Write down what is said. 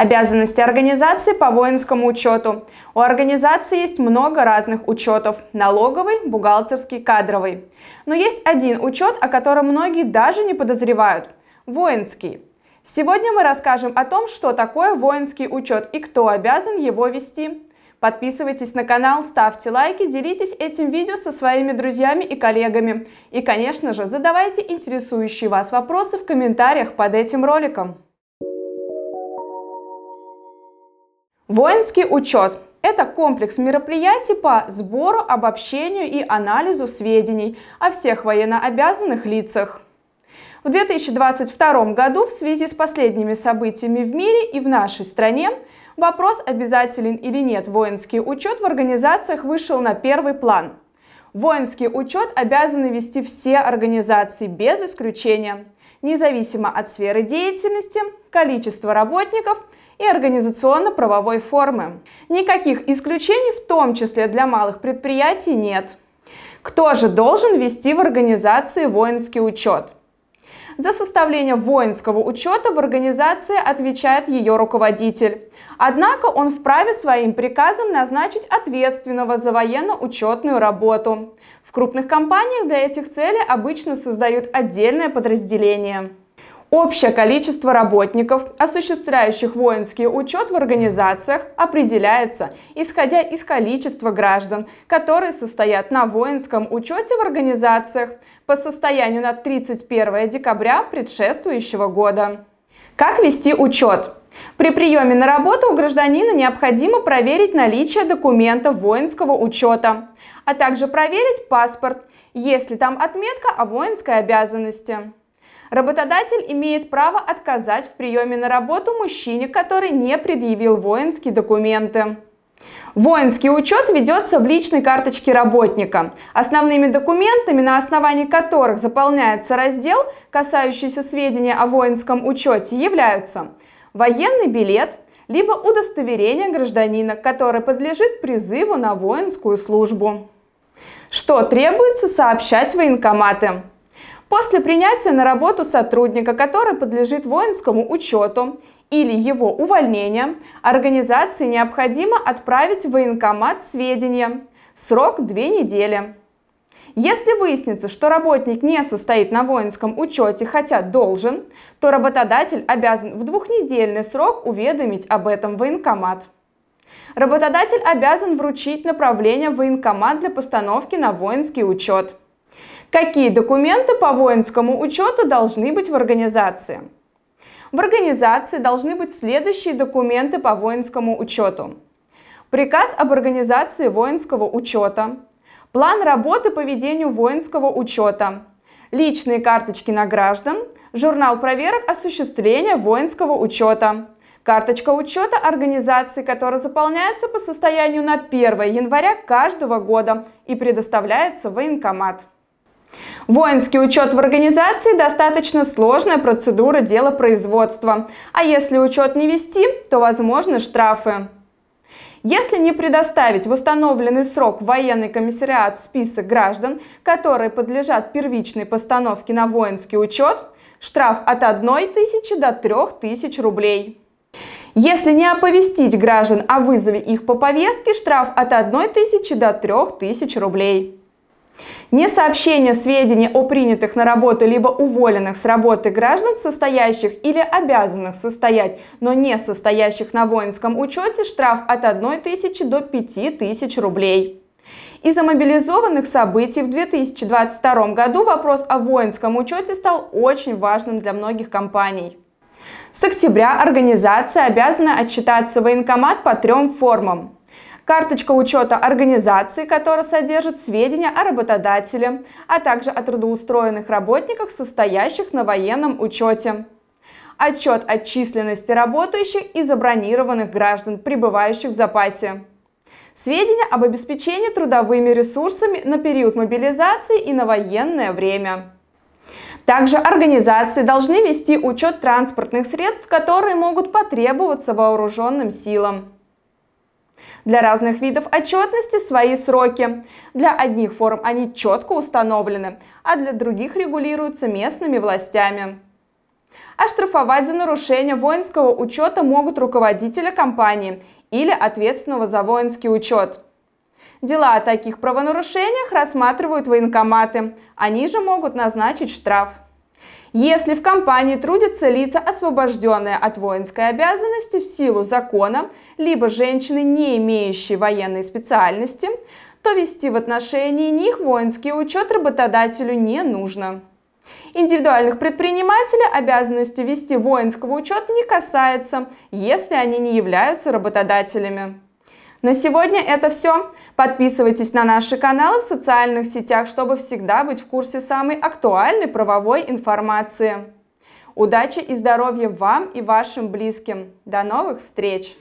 Обязанности организации по воинскому учету. У организации есть много разных учетов – налоговый, бухгалтерский, кадровый. Но есть один учет, о котором многие даже не подозревают – воинский. Сегодня мы расскажем о том, что такое воинский учет и кто обязан его вести. Подписывайтесь на канал, ставьте лайки, делитесь этим видео со своими друзьями и коллегами. И, конечно же, задавайте интересующие вас вопросы в комментариях под этим роликом. Воинский учет – это комплекс мероприятий по сбору, обобщению и анализу сведений о всех военнообязанных лицах. В 2022 году в связи с последними событиями в мире и в нашей стране вопрос, обязателен или нет воинский учет в организациях вышел на первый план. Воинский учет обязаны вести все организации без исключения, независимо от сферы деятельности, количества работников – и организационно-правовой формы. Никаких исключений, в том числе для малых предприятий, нет. Кто же должен вести в организации воинский учет? За составление воинского учета в организации отвечает ее руководитель. Однако он вправе своим приказом назначить ответственного за военно-учетную работу. В крупных компаниях для этих целей обычно создают отдельное подразделение. Общее количество работников, осуществляющих воинский учет в организациях, определяется исходя из количества граждан, которые состоят на воинском учете в организациях по состоянию на 31 декабря предшествующего года. Как вести учет? При приеме на работу у гражданина необходимо проверить наличие документов воинского учета, а также проверить паспорт, если там отметка о воинской обязанности. Работодатель имеет право отказать в приеме на работу мужчине, который не предъявил воинские документы. Воинский учет ведется в личной карточке работника. Основными документами, на основании которых заполняется раздел, касающийся сведения о воинском учете, являются военный билет, либо удостоверение гражданина, который подлежит призыву на воинскую службу. Что требуется сообщать военкоматы? После принятия на работу сотрудника, который подлежит воинскому учету или его увольнения, организации необходимо отправить в военкомат сведения. Срок 2 недели. Если выяснится, что работник не состоит на воинском учете, хотя должен, то работодатель обязан в двухнедельный срок уведомить об этом военкомат. Работодатель обязан вручить направление в военкомат для постановки на воинский учет. Какие документы по воинскому учету должны быть в организации? В организации должны быть следующие документы по воинскому учету. Приказ об организации воинского учета, план работы по ведению воинского учета, личные карточки на граждан, журнал проверок осуществления воинского учета, карточка учета организации, которая заполняется по состоянию на 1 января каждого года и предоставляется в военкомат. Воинский учет в организации – достаточно сложная процедура дела производства, а если учет не вести, то возможны штрафы. Если не предоставить в установленный срок военный комиссариат список граждан, которые подлежат первичной постановке на воинский учет, штраф от 1 тысячи до 3 тысяч рублей. Если не оповестить граждан о вызове их по повестке, штраф от 1 тысячи до 3 тысяч рублей. Несообщение сведений о принятых на работу либо уволенных с работы граждан, состоящих или обязанных состоять, но не состоящих на воинском учете, штраф от 1 тысячи до 5 тысяч рублей. Из-за мобилизованных событий в 2022 году вопрос о воинском учете стал очень важным для многих компаний. С октября организация обязана отчитаться военкомат по трем формам карточка учета организации, которая содержит сведения о работодателе, а также о трудоустроенных работниках, состоящих на военном учете. Отчет о численности работающих и забронированных граждан, пребывающих в запасе. Сведения об обеспечении трудовыми ресурсами на период мобилизации и на военное время. Также организации должны вести учет транспортных средств, которые могут потребоваться вооруженным силам. Для разных видов отчетности свои сроки. Для одних форм они четко установлены, а для других регулируются местными властями. Оштрафовать за нарушение воинского учета могут руководителя компании или ответственного за воинский учет. Дела о таких правонарушениях рассматривают военкоматы. Они же могут назначить штраф. Если в компании трудятся лица, освобожденные от воинской обязанности в силу закона, либо женщины, не имеющие военной специальности, то вести в отношении них воинский учет работодателю не нужно. Индивидуальных предпринимателей обязанности вести воинского учета не касается, если они не являются работодателями. На сегодня это все. Подписывайтесь на наши каналы в социальных сетях, чтобы всегда быть в курсе самой актуальной правовой информации. Удачи и здоровья вам и вашим близким. До новых встреч!